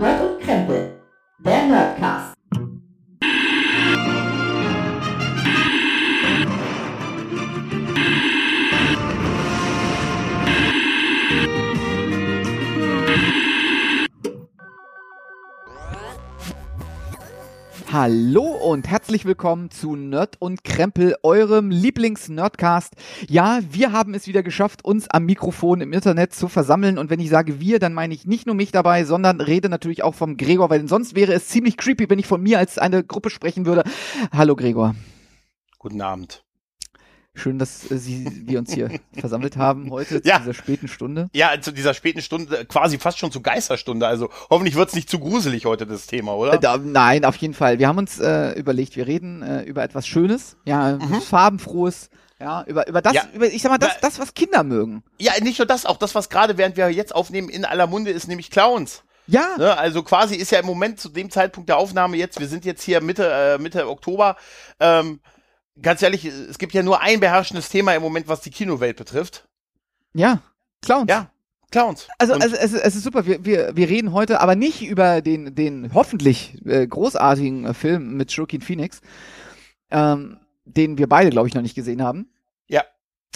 Nerd und Krempel, und herzlich willkommen zu Nerd und Krempel, eurem Lieblings-Nerdcast. Ja, wir haben es wieder geschafft, uns am Mikrofon im Internet zu versammeln. Und wenn ich sage wir, dann meine ich nicht nur mich dabei, sondern rede natürlich auch vom Gregor, weil sonst wäre es ziemlich creepy, wenn ich von mir als eine Gruppe sprechen würde. Hallo Gregor. Guten Abend. Schön, dass äh, Sie, wir uns hier versammelt haben heute Ja. zu dieser späten Stunde. Ja, zu dieser späten Stunde, quasi fast schon zu Geisterstunde. Also hoffentlich wird's nicht zu gruselig heute, das Thema, oder? Äh, da, nein, auf jeden Fall. Wir haben uns äh, überlegt, wir reden äh, über etwas Schönes, ja, farbenfrohes, ja, über, über das, Ja. über, ich sag mal, das, das, was Kinder mögen. ja, nicht nur das, auch das, was gerade während wir jetzt aufnehmen in aller Munde ist, nämlich Clowns. Ja, Ne? Also quasi ist ja im Moment zu dem Zeitpunkt der Aufnahme jetzt, wir sind jetzt hier Mitte, äh, Mitte Oktober, ähm, ganz ehrlich, es gibt ja nur ein beherrschendes Thema im Moment, was die Kinowelt betrifft. ja, Clowns. Ja, Clowns. Also, also es, es ist super. Wir, wir, wir reden heute aber nicht über den, den hoffentlich äh, großartigen äh, Film mit Joaquin Phoenix, ähm, den wir beide, glaube ich, noch nicht gesehen haben. Ja.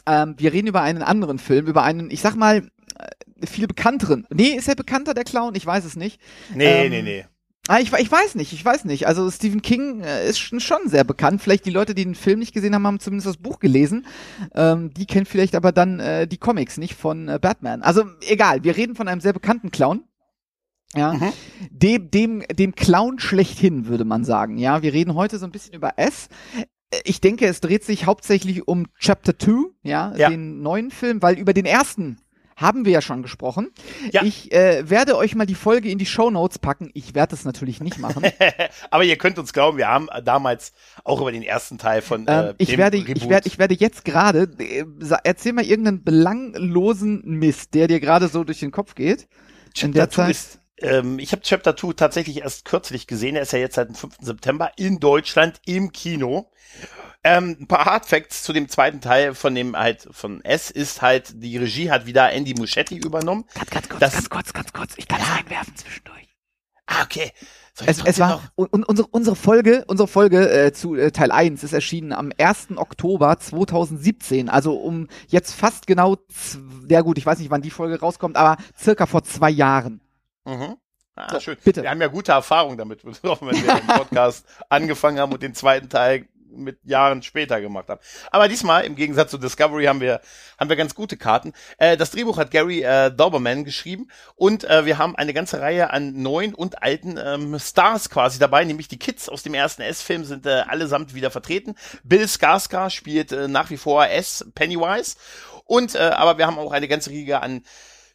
Ähm, wir reden über einen anderen Film, über einen, ich sag mal, äh, viel bekannteren. Nee, ist er bekannter, der Clown? Ich weiß es nicht. nee, ähm, nee, nee. Ah, ich, ich weiß nicht, ich weiß nicht. Also Stephen King äh, ist schon, sehr bekannt. Vielleicht die Leute, die den Film nicht gesehen haben, haben zumindest das Buch gelesen. Ähm, die kennen vielleicht aber dann äh, die Comics, nicht von äh, Batman. Also egal, wir reden von einem sehr bekannten Clown. Ja, Mhm. dem, dem, dem Clown schlechthin, würde man sagen. Ja, wir reden heute so ein bisschen über S. Äh, Ich denke, es dreht sich hauptsächlich um Chapter 2, ja, Ja. den neuen Film, weil über den ersten haben wir ja schon gesprochen. Ja. Ich äh, werde euch mal die Folge in die Show Notes packen. Ich werde es natürlich nicht machen. Aber ihr könnt uns glauben, wir haben damals auch über den ersten Teil von äh, ähm, ich, dem werde, ich, werde, ich werde jetzt gerade, äh, erzähl mal irgendeinen belanglosen Mist, der dir gerade so durch den Kopf geht. in der Chapter 2 Zeit. ist, ähm, ich habe Chapter 2 tatsächlich erst kürzlich gesehen. Er ist ja jetzt seit dem 5. September in Deutschland im Kino. Ähm, ein paar Hard Facts zu dem zweiten Teil von dem halt von S ist halt, die Regie hat wieder Andy Muschietti übernommen. Ganz, ganz kurz, Das- ganz kurz, ganz kurz. Ich kann es einwerfen zwischendurch. Ah, okay. Es, es war und, und unsere, unsere Folge, unsere Folge äh, zu äh, Teil 1 ist erschienen am 1. Oktober 2017, also um jetzt fast genau, ja gut, ich weiß nicht, wann die Folge rauskommt, aber circa vor zwei Jahren. Mhm. Ah, So, schön. bitte. Wir haben ja gute Erfahrung damit, betroffen, wenn wir den Podcast angefangen haben und den zweiten Teil mit Jahren später gemacht haben. Aber diesmal, im Gegensatz zu Discovery, haben wir, haben wir ganz gute Karten. Äh, das Drehbuch hat Gary äh, Doberman geschrieben und äh, wir haben eine ganze Reihe an neuen und alten ähm, Stars quasi dabei, nämlich die Kids aus dem ersten S-Film sind äh, allesamt wieder vertreten. Bill Skarsgård spielt äh, nach wie vor S Pennywise und äh, aber wir haben auch eine ganze Riege an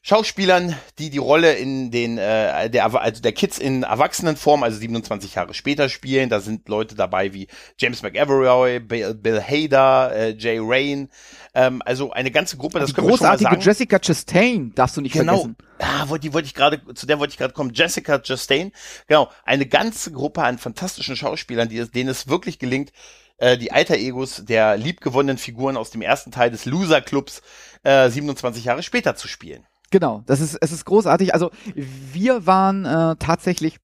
Schauspielern, die die Rolle in den äh, der also der Kids in Erwachsenenform, also 27 Jahre später spielen. Da sind Leute dabei wie James McAvoy, Bill, Bill Hader, äh, Jay Rain, ähm, also eine ganze Gruppe. Das die großartige. Jessica Chastain darfst du nicht Genau. vergessen. Ah, wollte, die wollte ich gerade, zu der wollte ich gerade kommen. Jessica Chastain. Genau. Eine ganze Gruppe an fantastischen Schauspielern, die denen es wirklich gelingt, äh, die Alter-Egos der liebgewonnenen Figuren aus dem ersten Teil des Loser-Clubs äh, 27 Jahre später zu spielen. Genau, das ist, es ist großartig. Also wir waren äh, tatsächlich,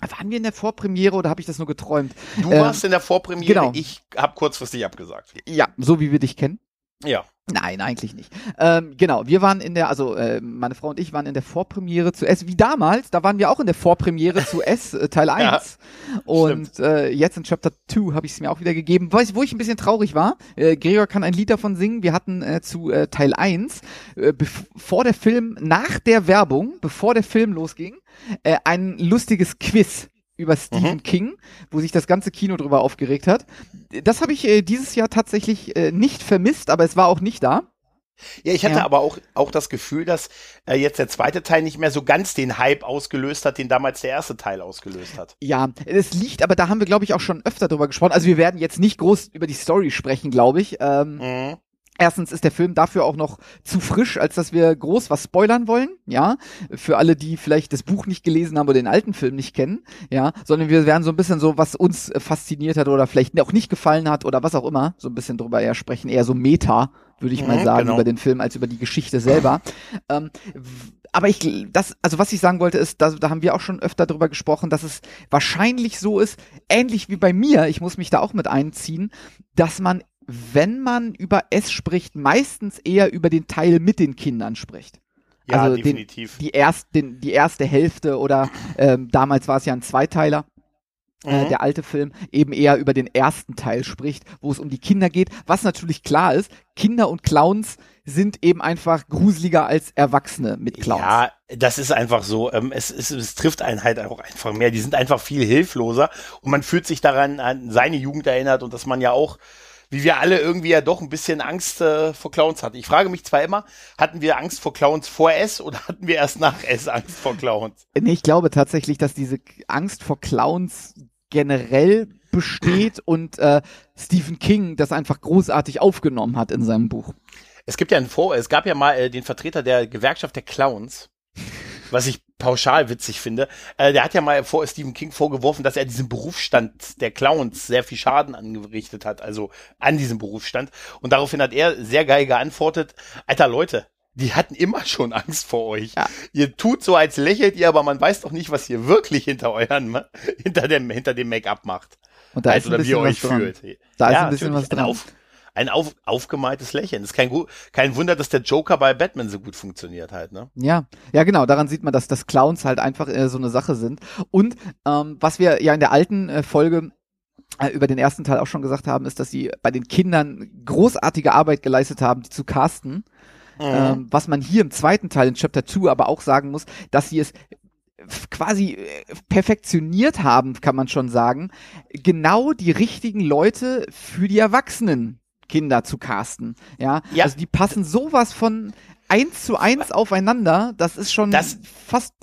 waren wir in der Vorpremiere oder habe ich das nur geträumt? Du Ähm, warst in der Vorpremiere, genau. ich habe kurzfristig abgesagt. Ja, so wie wir dich kennen. Ja. Nein, eigentlich nicht. Ähm, genau, wir waren in der, also äh, meine Frau und ich waren in der Vorpremiere zu S, wie damals, da waren wir auch in der Vorpremiere zu S, äh, Teil 1. und äh, jetzt in Chapter 2 habe ich es mir auch wieder gegeben, weiß, wo ich ein bisschen traurig war. Äh, Gregor kann ein Lied davon singen. Wir hatten äh, zu äh, Teil 1, äh, bevor der Film, nach der Werbung, bevor der Film losging, äh, ein lustiges Quiz über Stephen Mhm. King, wo sich das ganze Kino drüber aufgeregt hat. Das habe ich äh, dieses Jahr tatsächlich äh, nicht vermisst, aber es war auch nicht da. Ja, ich hatte Ja. aber auch, auch das Gefühl, dass äh, jetzt der zweite Teil nicht mehr so ganz den Hype ausgelöst hat, den damals der erste Teil ausgelöst hat. Ja, es liegt, aber da haben wir, glaube ich, auch schon öfter drüber gesprochen. Also wir werden jetzt nicht groß über die Story sprechen, glaube ich. Ähm, Mhm. Erstens ist der Film dafür auch noch zu frisch, als dass wir groß was spoilern wollen, ja. Für alle, die vielleicht das Buch nicht gelesen haben oder den alten Film nicht kennen, ja. Sondern wir werden so ein bisschen so, was uns fasziniert hat oder vielleicht auch nicht gefallen hat oder was auch immer, so ein bisschen drüber eher sprechen. Eher so Meta, würde ich mal Mhm, sagen, genau. über den Film als über die Geschichte selber. Ähm, aber ich, das, also was ich sagen wollte ist, da, da haben wir auch schon öfter drüber gesprochen, dass es wahrscheinlich so ist, ähnlich wie bei mir, ich muss mich da auch mit einziehen, dass man, wenn man über es spricht, meistens eher über den Teil mit den Kindern spricht. Ja, Also den- definitiv. Die, erst, den, die erste Hälfte oder ähm, damals war es ja ein Zweiteiler. Äh, Mhm. der alte Film eben eher über den ersten Teil spricht, wo es um die Kinder geht. Was natürlich klar ist, Kinder und Clowns sind eben einfach gruseliger als Erwachsene mit Clowns. Ja, das ist einfach so. Ähm, es, es, es trifft einen halt auch einfach mehr. Die sind einfach viel hilfloser und man fühlt sich daran an seine Jugend erinnert und dass man ja auch, wie wir alle irgendwie ja doch ein bisschen Angst äh, vor Clowns hatten. Ich frage mich zwar immer, hatten wir Angst vor Clowns vor S oder hatten wir erst nach S Angst vor Clowns? Nee, ich glaube tatsächlich, dass diese Angst vor Clowns generell besteht und äh, Stephen King das einfach großartig aufgenommen hat in seinem Buch. Es gibt ja einen Vor, es gab ja mal äh, den Vertreter der Gewerkschaft der Clowns, was ich pauschal witzig finde. Äh, der hat ja mal vor Stephen King vorgeworfen, dass er diesem Berufsstand der Clowns sehr viel Schaden angerichtet hat, also an diesem Berufsstand. Und daraufhin hat er sehr geil geantwortet, Alter Leute, die hatten immer schon Angst vor euch. Ja. Ihr tut so, als lächelt ihr, aber man weiß doch nicht, was ihr wirklich hinter euren, hinter dem, hinter dem Make-up macht. Und da Als ist ein oder wie ihr bisschen euch was dran. fühlt. Da ist Ja, ein bisschen natürlich. was dran. Ein, auf, ein auf, aufgemaltes Lächeln. ist kein, kein Wunder, dass der Joker bei Batman so gut funktioniert halt, ne? Ja, ja genau, daran sieht man, dass das Clowns halt einfach äh, so eine Sache sind. Und ähm, was wir ja in der alten äh, Folge äh, über den ersten Teil auch schon gesagt haben, ist, dass sie bei den Kindern großartige Arbeit geleistet haben, die zu casten. Mhm. Ähm, was man hier im zweiten Teil in Chapter 2 aber auch sagen muss, dass sie es quasi äh, perfektioniert haben, kann man schon sagen, genau die richtigen Leute für die Erwachsenen Kinder zu casten. Ja, Ja. also die passen sowas von eins zu eins aufeinander, das ist schon Das- fast,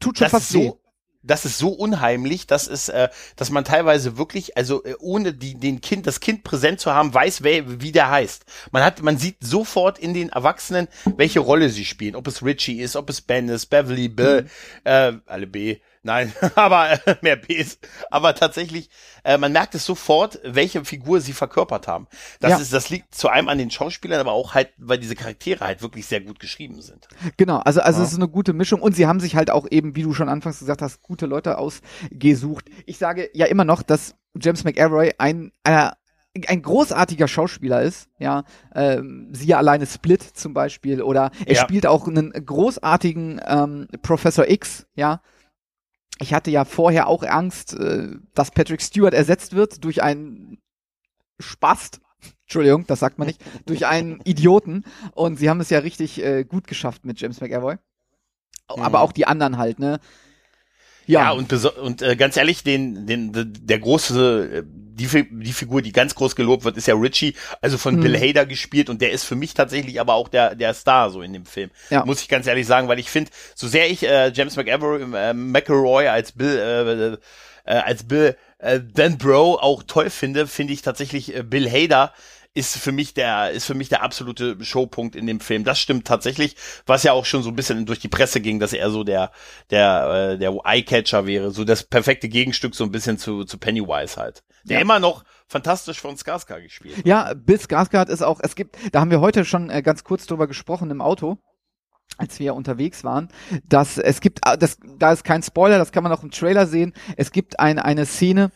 tut schon das fast ist weh. so, das ist so unheimlich, dass es, äh, dass man teilweise wirklich, also äh, ohne die, den Kind, das Kind präsent zu haben, weiß, wer, wie der heißt. Man hat, man sieht sofort in den Erwachsenen, welche Rolle sie spielen. Ob es Richie ist, ob es Ben ist, Beverly, Bill, Mhm. äh, alle B. Nein, aber äh, mehr Bs. Aber tatsächlich, äh, man merkt es sofort, welche Figur sie verkörpert haben. Das Ja. ist, das liegt zu einem an den Schauspielern, aber auch halt, weil diese Charaktere halt wirklich sehr gut geschrieben sind. Genau, also, also Ja. es ist eine gute Mischung und sie haben sich halt auch eben, wie du schon anfangs gesagt hast, gute Leute ausgesucht. Ich sage ja immer noch, dass James McAvoy ein, einer, ein großartiger Schauspieler ist, ja, ähm, siehe alleine Split zum Beispiel oder er Ja. spielt auch einen großartigen ähm, Professor X, ja. Ich hatte ja vorher auch Angst, äh, dass Patrick Stewart ersetzt wird durch einen Spast. Entschuldigung, das sagt man nicht. durch einen Idioten. Und sie haben es ja richtig äh, gut geschafft mit James McAvoy. Aber Mhm. auch die anderen halt, ne? Ja, und, beso- und äh, ganz ehrlich, den, den, de- der große, äh, die, die Figur, die ganz groß gelobt wird, ist ja Richie, also von Mhm. Bill Hader gespielt und der ist für mich tatsächlich aber auch der, der Star so in dem Film. Ja. Muss ich ganz ehrlich sagen, weil ich finde, so sehr ich äh, James McAvoy, äh, McElroy als Bill, äh, äh, als Bill äh, Dan Bro auch toll finde, finde ich tatsächlich äh, Bill Hader ist für mich der ist für mich der absolute Showpunkt in dem Film. Das stimmt tatsächlich, was ja auch schon so ein bisschen durch die Presse ging, dass er so der der äh, der Eyecatcher wäre, so das perfekte Gegenstück so ein bisschen zu zu Pennywise halt. Der Ja. immer noch fantastisch von Skarsgård gespielt. wird. Ja, Bill Skarsgård ist auch, es gibt, da haben wir heute schon äh, ganz kurz drüber gesprochen im Auto, als wir unterwegs waren, dass es gibt, ah, das, da ist kein Spoiler, das kann man auch im Trailer sehen, es gibt ein, eine Szene,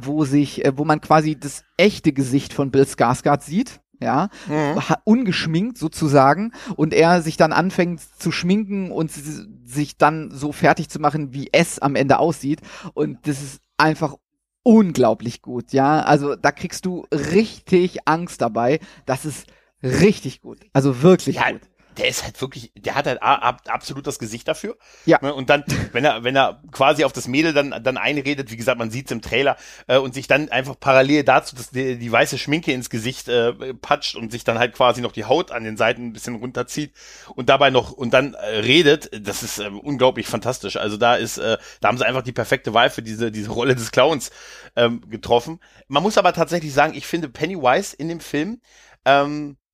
wo sich, äh, wo man quasi das echte Gesicht von Bill Skarsgård sieht, ja, Mhm. ungeschminkt sozusagen und er sich dann anfängt zu schminken und sich dann so fertig zu machen, wie es am Ende aussieht und das ist einfach unglaublich gut, ja, also da kriegst du richtig Angst dabei, das ist richtig gut, also wirklich Ja, gut. Der ist halt wirklich, der hat halt absolut das Gesicht dafür. Ja. Ne, Und dann, wenn er, wenn er quasi auf das Mädel dann, dann einredet, wie gesagt, man sieht's im Trailer, äh, und sich dann einfach parallel dazu dass die, die weiße Schminke ins Gesicht äh, patscht und sich dann halt quasi noch die Haut an den Seiten ein bisschen runterzieht und dabei noch und dann äh, redet, das ist äh, unglaublich fantastisch. Also da ist, äh, da haben sie einfach die perfekte Wahl für diese, diese Rolle des Clowns ähm, getroffen. Man muss aber tatsächlich sagen, ich finde Pennywise in dem Film ähm, äh,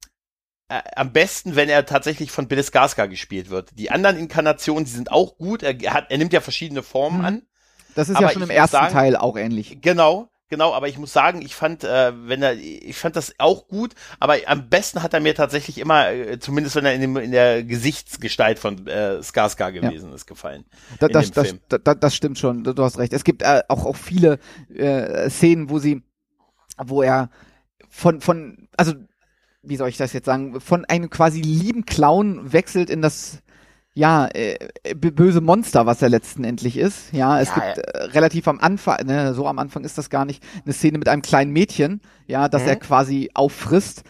am besten, wenn er tatsächlich von Bill Skarsgård gespielt wird. Die anderen Inkarnationen, die sind auch gut. Er, hat, er nimmt ja verschiedene Formen Mhm. an. Das ist Aber ja schon im ersten sagen- Teil auch ähnlich. Genau, genau. Aber ich muss sagen, ich fand, äh, wenn er, ich fand das auch gut. Aber am besten hat er mir tatsächlich immer, äh, zumindest wenn er in, dem, in der Gesichtsgestalt von äh, Skarsgård gewesen ist, gefallen. Da, das, das, da, da, das stimmt schon, du du hast recht. Es gibt äh, auch, auch viele äh, Szenen, wo sie, wo er von, von, also wie soll ich das jetzt sagen, von einem quasi lieben Clown wechselt in das ja, äh, b- böse Monster, was er letzten endlich ist. Ja, es Ja, gibt äh, relativ am Anfang, ne, so am Anfang ist das gar nicht, eine Szene mit einem kleinen Mädchen, ja, das Mhm. er quasi auffrisst.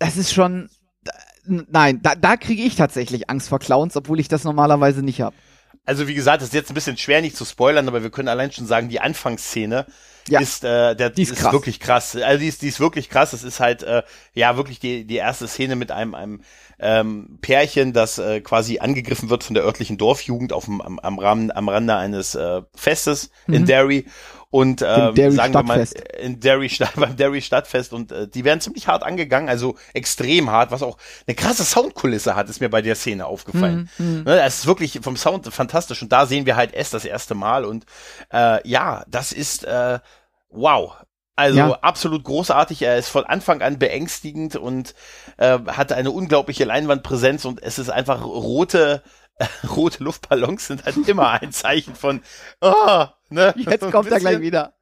Das ist schon, nein, da, da kriege ich tatsächlich Angst vor Clowns, obwohl ich das normalerweise nicht habe. Also wie gesagt, das ist jetzt ein bisschen schwer nicht zu spoilern, aber wir können allein schon sagen, die Anfangsszene Ja. ist, äh, der, Die ist krass. wirklich krass. Also die ist, die ist wirklich krass. Das ist halt äh, ja wirklich die, die erste Szene mit einem, einem ähm, Pärchen, das äh, quasi angegriffen wird von der örtlichen Dorfjugend auf dem, am, am, Rahmen, am Rande eines äh, Festes in Mhm. Derry. Und ähm, Derry sagen wir mal, Stadtfest. in Derry beim Derry Stadtfest und äh, die werden ziemlich hart angegangen, also extrem hart, was auch eine krasse Soundkulisse hat, ist mir bei der Szene aufgefallen. Mhm, Ne, es ist wirklich vom Sound fantastisch und da sehen wir halt S das erste Mal und äh, ja, das ist äh, wow. Also Ja. absolut großartig. Er ist von Anfang an beängstigend und äh, hatte eine unglaubliche Leinwandpräsenz und es ist einfach rote rote Luftballons sind halt immer ein Zeichen von oh, ne? Jetzt kommt er gleich wieder.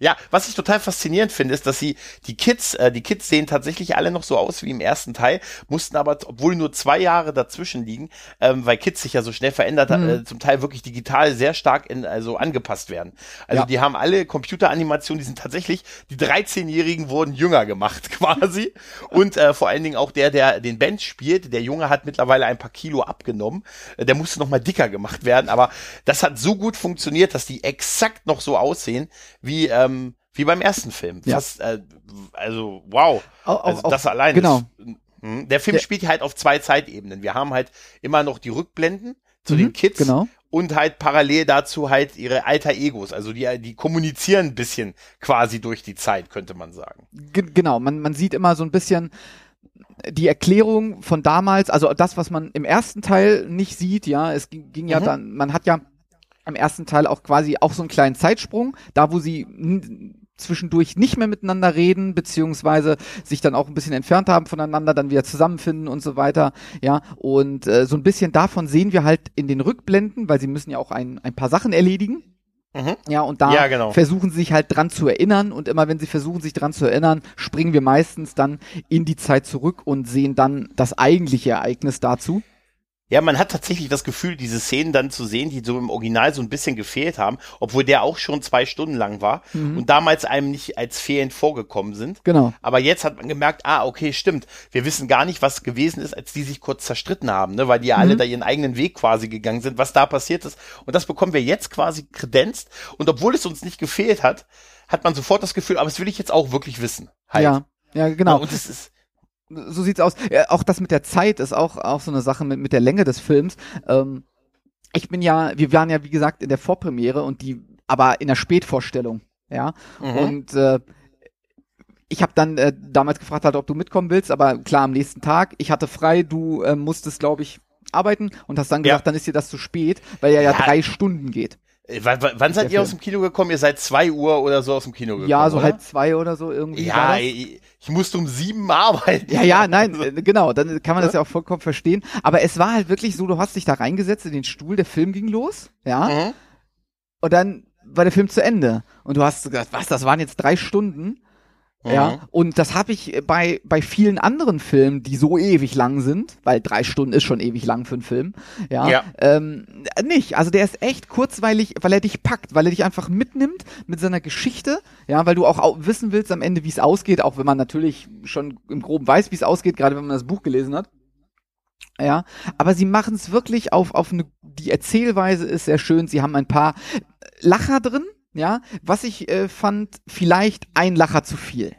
Ja, was ich total faszinierend finde, ist, dass sie die Kids, äh, die Kids sehen tatsächlich alle noch so aus wie im ersten Teil, mussten aber, obwohl nur zwei Jahre dazwischen liegen, ähm, weil Kids sich ja so schnell verändert, Mhm. äh, zum Teil wirklich digital sehr stark in, also angepasst werden. Also Ja. die haben alle Computeranimationen, die sind tatsächlich, die 13-Jährigen wurden jünger gemacht quasi. Und äh, vor allen Dingen auch der, der den Band spielt, der Junge hat mittlerweile ein paar Kilo abgenommen. Äh, Der musste noch mal dicker gemacht werden, aber das hat so gut funktioniert, dass die exakt noch so aussehen wie ähm, wie beim ersten Film. Ja. Fast, äh, also wow. Auch, Also auch, das allein genau. ist. Mhm. Der Film Der- spielt halt auf zwei Zeitebenen. Wir haben halt immer noch die Rückblenden zu Mhm, den Kids genau. und halt parallel dazu halt ihre alter Egos. Also die, die kommunizieren ein bisschen quasi durch die Zeit, könnte man sagen. Ge- genau, man, man sieht immer so ein bisschen die Erklärung von damals, also das, was man im ersten Teil nicht sieht, ja, es ging, ging ja Mhm. dann, man hat ja im ersten Teil auch quasi auch so einen kleinen Zeitsprung, da wo sie zwischendurch nicht mehr miteinander reden, beziehungsweise sich dann auch ein bisschen entfernt haben voneinander, dann wieder zusammenfinden und so weiter, ja, und äh, so ein bisschen davon sehen wir halt in den Rückblenden, weil sie müssen ja auch ein, ein paar Sachen erledigen, Mhm. ja, und da Ja, genau. versuchen sie sich halt dran zu erinnern und immer wenn sie versuchen, sich dran zu erinnern, springen wir meistens dann in die Zeit zurück und sehen dann das eigentliche Ereignis dazu. Ja, man hat tatsächlich das Gefühl, diese Szenen dann zu sehen, die so im Original so ein bisschen gefehlt haben, obwohl der auch schon zwei Stunden lang war Mhm. und damals einem nicht als fehlend vorgekommen sind. Genau. Aber jetzt hat man gemerkt, ah, okay, stimmt. Wir wissen gar nicht, was gewesen ist, als die sich kurz zerstritten haben, ne? weil die ja alle Mhm. da ihren eigenen Weg quasi gegangen sind, was da passiert ist. Und das bekommen wir jetzt quasi kredenzt. Und obwohl es uns nicht gefehlt hat, hat man sofort das Gefühl, aber das will ich jetzt auch wirklich wissen. Halt. Ja, ja, genau. Und es ist, so sieht's aus. Ja, auch das mit der Zeit ist auch, auch so eine Sache mit, mit der Länge des Films. Ähm, ich bin ja, wir waren ja wie gesagt in der Vorpremiere und die, aber in der Spätvorstellung, ja. mhm. Und äh, ich habe dann äh, damals gefragt, halt, ob du mitkommen willst, aber klar am nächsten Tag. Ich hatte frei, du äh, musstest, glaube ich, arbeiten und hast dann Ja. gesagt, dann ist dir das zu spät, weil er ja, Ja. drei Stunden geht. Äh, wann, wann seid ihr aus Film. dem Kino gekommen? Ihr seid zwei Uhr oder so aus dem Kino gekommen. ja, so oder? halb zwei oder so irgendwie. Ja, ich, ich musste um sieben arbeiten. Ja, ja, nein, äh, genau, dann kann man das ja auch vollkommen verstehen. Aber es war halt wirklich so, du hast dich da reingesetzt in den Stuhl, der Film ging los, ja, Mhm. und dann war der Film zu Ende. Und du hast gesagt, was, das waren jetzt drei Stunden? Ja, Mhm. und das habe ich bei, bei vielen anderen Filmen, die so ewig lang sind, weil drei Stunden ist schon ewig lang für einen Film, ja, Ja. Ähm, nicht. Also der ist echt kurzweilig, weil er dich packt, weil er dich einfach mitnimmt mit seiner Geschichte, ja, weil du auch au wissen willst am Ende, wie es ausgeht, auch wenn man natürlich schon im Groben weiß, wie es ausgeht, gerade wenn man das Buch gelesen hat. Ja, aber sie machen es wirklich auf, auf eine, die Erzählweise ist sehr schön, sie haben ein paar Lacher drin, ja, was ich äh, fand, vielleicht ein Lacher zu viel.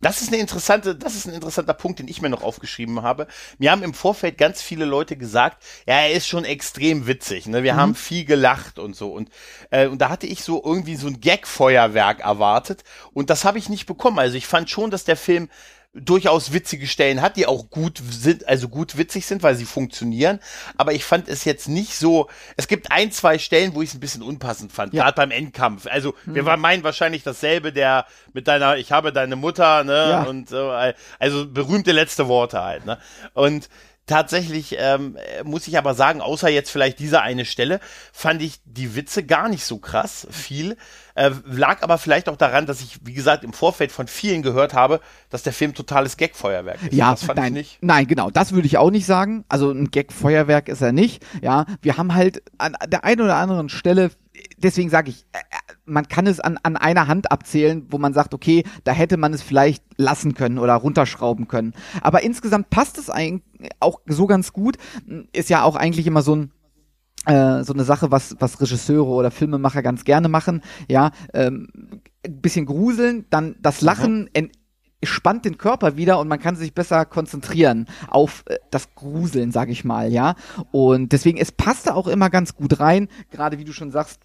Das ist eine interessante, das ist ein interessanter Punkt, den ich mir noch aufgeschrieben habe. Mir haben im Vorfeld ganz viele Leute gesagt, ja, er ist schon extrem witzig, ne? Wir Mhm. haben viel gelacht und so und äh, und da hatte ich so irgendwie so ein Gag-Feuerwerk erwartet und das habe ich nicht bekommen. Also ich fand schon, dass der Film durchaus witzige Stellen hat, die auch gut sind, also gut witzig sind, weil sie funktionieren. Aber ich fand es jetzt nicht so. Es gibt ein, zwei Stellen, wo ich es ein bisschen unpassend fand, Ja. gerade beim Endkampf. Also wir Mhm. waren meinen wahrscheinlich dasselbe, der mit deiner, ich habe deine Mutter, ne, Ja. und so, äh, also berühmte letzte Worte halt, ne. Und Tatsächlich ähm, äh, muss ich aber sagen, außer jetzt vielleicht diese eine Stelle, fand ich die Witze gar nicht so krass viel. Äh, lag aber vielleicht auch daran, dass ich, wie gesagt, im Vorfeld von vielen gehört habe, dass der Film totales Gag-Feuerwerk ist. Ja, das fand nein, ich nicht. nein, genau, das würde ich auch nicht sagen. Also ein Gag-Feuerwerk ist er nicht. Ja, wir haben halt an der einen oder anderen Stelle, deswegen sage ich, äh, man kann es an, an einer Hand abzählen, wo man sagt, okay, da hätte man es vielleicht lassen können oder runterschrauben können. Aber insgesamt passt es eigentlich auch so ganz gut. Ist ja auch eigentlich immer so ein äh, so eine Sache, was, was Regisseure oder Filmemacher ganz gerne machen, ja, ähm, ein bisschen gruseln, dann das Lachen en- spannt den Körper wieder und man kann sich besser konzentrieren auf äh, das Gruseln, sag ich mal, ja. Und deswegen, es passte auch immer ganz gut rein, gerade wie du schon sagst,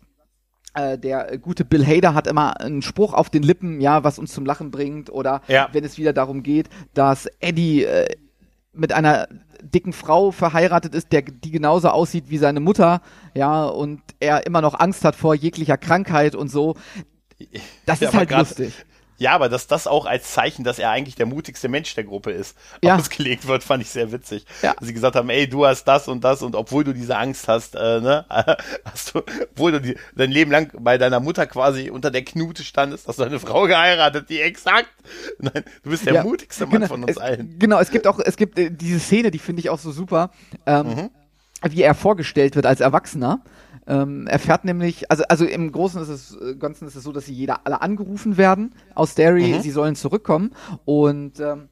äh, der gute Bill Hader hat immer einen Spruch auf den Lippen, ja, was uns zum Lachen bringt, oder Ja. wenn es wieder darum geht, dass Eddie äh, mit einer dicken Frau verheiratet ist, der die genauso aussieht wie seine Mutter, ja, und er immer noch Angst hat vor jeglicher Krankheit und so. Das Ja, ist halt grad- lustig. Ja, aber dass das auch als Zeichen, dass er eigentlich der mutigste Mensch der Gruppe ist, Ja. ausgelegt wird, fand ich sehr witzig. Ja. Dass sie gesagt haben, ey, du hast das und das und obwohl du diese Angst hast, äh, ne, hast du, obwohl du die, dein Leben lang bei deiner Mutter quasi unter der Knute standest, hast du eine Frau geheiratet, die exakt, nein, du bist der Ja, mutigste Mann genau, von uns es, allen. Genau, es gibt auch, es gibt äh, diese Szene, die finde ich auch so super, ähm, Mhm. wie er vorgestellt wird als Erwachsener. Ähm, er fährt nämlich, also, also im Großen ist es, äh, Ganzen ist es so, dass sie jeder alle angerufen werden aus Derry, Mhm. sie sollen zurückkommen und ähm,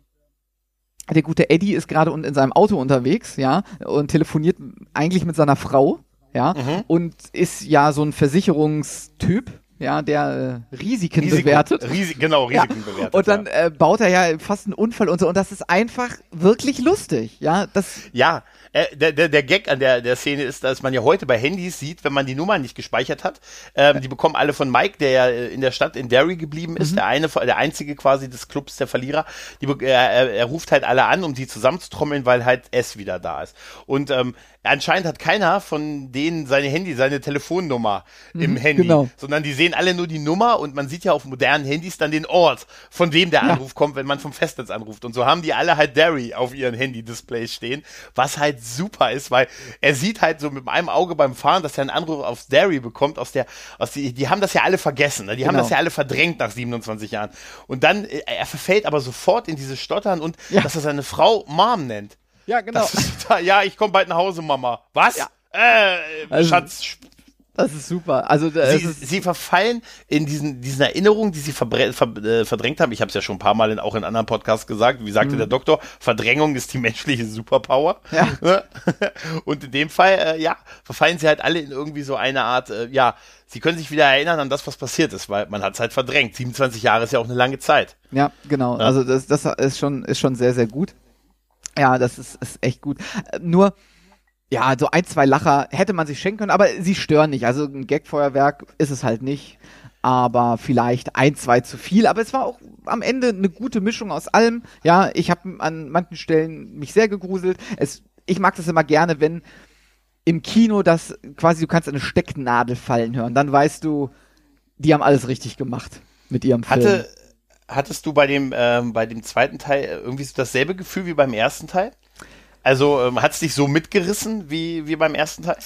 der gute Eddie ist gerade in seinem Auto unterwegs, ja, und telefoniert eigentlich mit seiner Frau, ja, Mhm. und ist ja so ein Versicherungstyp, ja, der äh, Risiken Risiko- bewertet. Risi genau, Ja. Risiken bewertet. Und dann ja. äh, baut er ja fast einen Unfall und so. Und das ist einfach wirklich lustig. Ja, das. Ja, äh, der, der, der Gag an der, der Szene ist, dass man ja heute bei Handys sieht, wenn man die Nummer nicht gespeichert hat, ähm, die bekommen alle von Mike, der ja äh, in der Stadt in Derry geblieben ist, der eine, der einzige quasi des Clubs, der Verlierer, die, er, er, er ruft halt alle an, um die zusammenzutrommeln, weil halt S wieder da ist. Und ähm, anscheinend hat keiner von denen seine Handy, seine Telefonnummer im Handy, genau. sondern die sehen alle nur die Nummer und man sieht ja auf modernen Handys dann den Ort, von wem der Anruf kommt, wenn man vom Festnetz anruft. Und so haben die alle halt Derry auf ihren Handy-Displays stehen, was halt super ist, weil er sieht halt so mit einem Auge beim Fahren, dass er einen Anruf aufs Derry bekommt, aus der, aus die, die haben das ja alle vergessen, ne? die haben Genau. das ja alle verdrängt nach 27 Jahren. Und dann, äh, er verfällt aber sofort in dieses Stottern und, Ja. dass er seine Frau Mom nennt. Ja, genau. Total, ja, ich komme bald nach Hause, Mama. Was? Ja. Äh, Also, Schatz, Das ist super. Also Sie, ist, sie verfallen in diesen, diesen Erinnerungen, die sie ver äh, verdrängt haben. Ich habe es ja schon ein paar Mal in, auch in anderen Podcasts gesagt. Wie sagte der Doktor, Verdrängung ist die menschliche Superpower. Mhm. Ja. Ne? Und in dem Fall, äh, ja, verfallen sie halt alle in irgendwie so eine Art, äh, ja, sie können sich wieder erinnern an das, was passiert ist, weil man hat es halt verdrängt. 27 Jahre ist ja auch eine lange Zeit. ja, genau. Ja. Also das, das ist schon, ist schon sehr, sehr gut. Ja, das ist, ist echt gut. Nur, ja, so ein, zwei Lacher hätte man sich schenken können, aber sie stören nicht. Also ein Gagfeuerwerk ist es halt nicht. Aber vielleicht ein, zwei zu viel. Aber es war auch am Ende eine gute Mischung aus allem. Ja, ich habe an manchen Stellen mich sehr gegruselt. Es, ich mag das immer gerne, wenn im Kino das quasi, du kannst eine Stecknadel fallen hören. Dann weißt du, die haben alles richtig gemacht mit ihrem Film. Hatte, hattest du bei dem, ähm, bei dem zweiten Teil irgendwie so dasselbe Gefühl wie beim ersten Teil? Also ähm, hat es dich so mitgerissen wie, wie beim ersten Teil?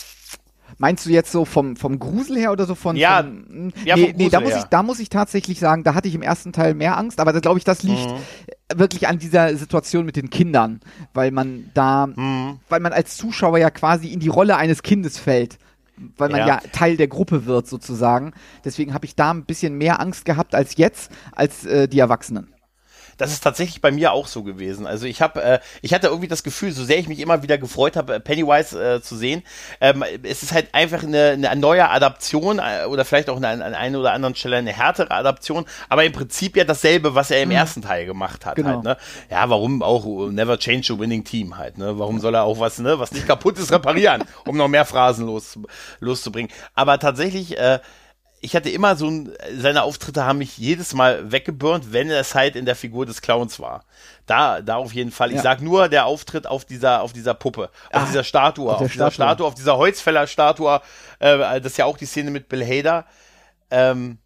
Meinst du jetzt so vom, vom Grusel her oder so von. Ja, von, ja, nee, vom nee, da Grusel muss her. ich, da muss ich tatsächlich sagen, da hatte ich im ersten Teil mehr Angst, aber da glaube ich, das liegt Mhm. wirklich an dieser Situation mit den Kindern, weil man da, Mhm. weil man als Zuschauer ja quasi in die Rolle eines Kindes fällt. Weil man Ja. ja, Teil der Gruppe wird, sozusagen. Deswegen habe ich da ein bisschen mehr Angst gehabt als jetzt, als äh, die Erwachsenen. Das ist tatsächlich bei mir auch so gewesen. Also ich habe, äh, ich hatte irgendwie das Gefühl, so sehr ich mich immer wieder gefreut habe, äh, Pennywise äh, zu sehen, ähm, es ist halt einfach eine, eine neue Adaption äh, oder vielleicht auch an, an einer oder anderen Stelle eine härtere Adaption, aber im Prinzip ja dasselbe, was er im ersten Teil gemacht hat. Genau. Halt, ne? Ja, warum auch uh, never change a winning team halt. Ne? Warum soll er auch was, ne, was nicht kaputt ist, reparieren, um noch mehr Phrasen los, loszubringen. Aber tatsächlich, äh, ich hatte immer so ein, seine Auftritte haben mich jedes Mal weggeburnt, wenn es halt in der Figur des Clowns war. Da, da auf jeden Fall. Ich Ja. sag nur der Auftritt auf dieser, auf dieser Puppe, auf Ah, dieser Statue, auf auf, dieser Statue. Statue, auf dieser Holzfäller-Statue. Äh, das ist ja auch die Szene mit Bill Hader. Ähm,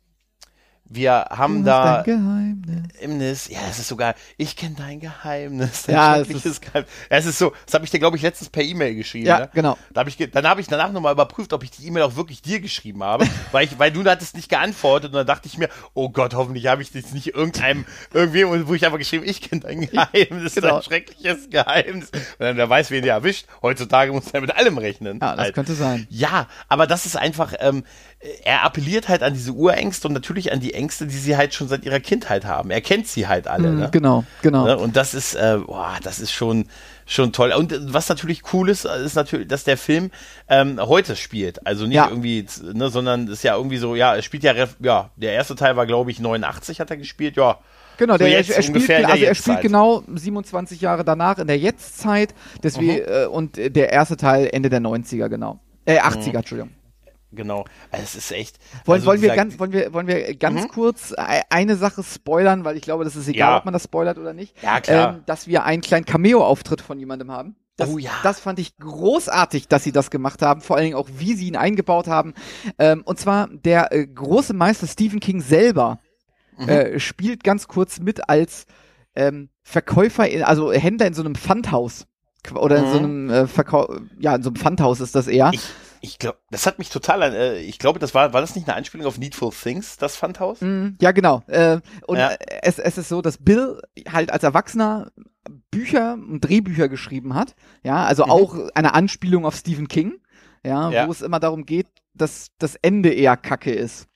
wir haben da ein Geheimnis. Ja, es ist sogar, ich kenne dein Geheimnis. Dein Ja, es schreckliches Geheimnis. Es ist so, das habe ich dir, glaube ich, letztens per E-Mail geschrieben. Ja, ne? genau. Da hab ich, dann habe ich danach nochmal überprüft, ob ich die E-Mail auch wirklich dir geschrieben habe, weil, ich, weil du hattest nicht geantwortet und dann dachte ich mir, oh Gott, hoffentlich habe ich das nicht irgendeinem, irgendwem, wo ich einfach geschrieben, ich kenne dein Geheimnis, Genau. dein schreckliches Geheimnis. Und dann, wer weiß, wen der erwischt. Heutzutage muss er mit allem rechnen. Ja, das Halt. könnte sein. Ja, aber das ist einfach, ähm, er appelliert halt an diese Urängste und natürlich an die Ängste, die sie halt schon seit ihrer Kindheit haben. Er kennt sie halt alle. Mhm, Ne? Genau, genau. Ne? Und das ist, äh, boah, das ist schon, schon toll. Und was natürlich cool ist, ist natürlich, dass der Film ähm, heute spielt. Also nicht Ja. irgendwie, ne, sondern es ist ja irgendwie so, ja, es spielt ja, ja, der erste Teil war, glaube ich, 89 hat er gespielt, ja. Genau, So der, jetzt er, er spielt, der also er spielt genau 27 Jahre danach in der Jetztzeit, deswegen, Mhm. äh, und der erste Teil Ende der 90er, genau. Äh, 80er, Mhm. Entschuldigung. Genau. Also es ist echt. Wollen, also wollen, wir ganz, wollen, wir, wollen wir ganz Mhm. kurz e- eine Sache spoilern, weil ich glaube, das ist egal, Ja. ob man das spoilert oder nicht. Ja, klar. Ähm, dass wir einen kleinen Cameo-Auftritt von jemandem haben. Das, Oh ja. das fand ich großartig, dass sie das gemacht haben, vor allen Dingen auch, wie sie ihn eingebaut haben. Ähm, und zwar der äh, große Meister Stephen King selber Mhm. äh, spielt ganz kurz mit als ähm, Verkäufer, in, also Händler in so einem Pfandhaus. Oder in so Mhm. einem äh, Verkau ja, in so einem Pfandhaus ist das eher. Ich, ich glaube, das hat mich total an, äh, ich glaube, das war, war das nicht eine Anspielung auf Needful Things, das Pfandhaus? Mm, Ja, genau. Äh, und Ja. es, es ist so, dass Bill halt als Erwachsener Bücher und Drehbücher geschrieben hat. Ja, also Mhm. auch eine Anspielung auf Stephen King. Ja, Ja. wo es immer darum geht, dass das Ende eher kacke ist.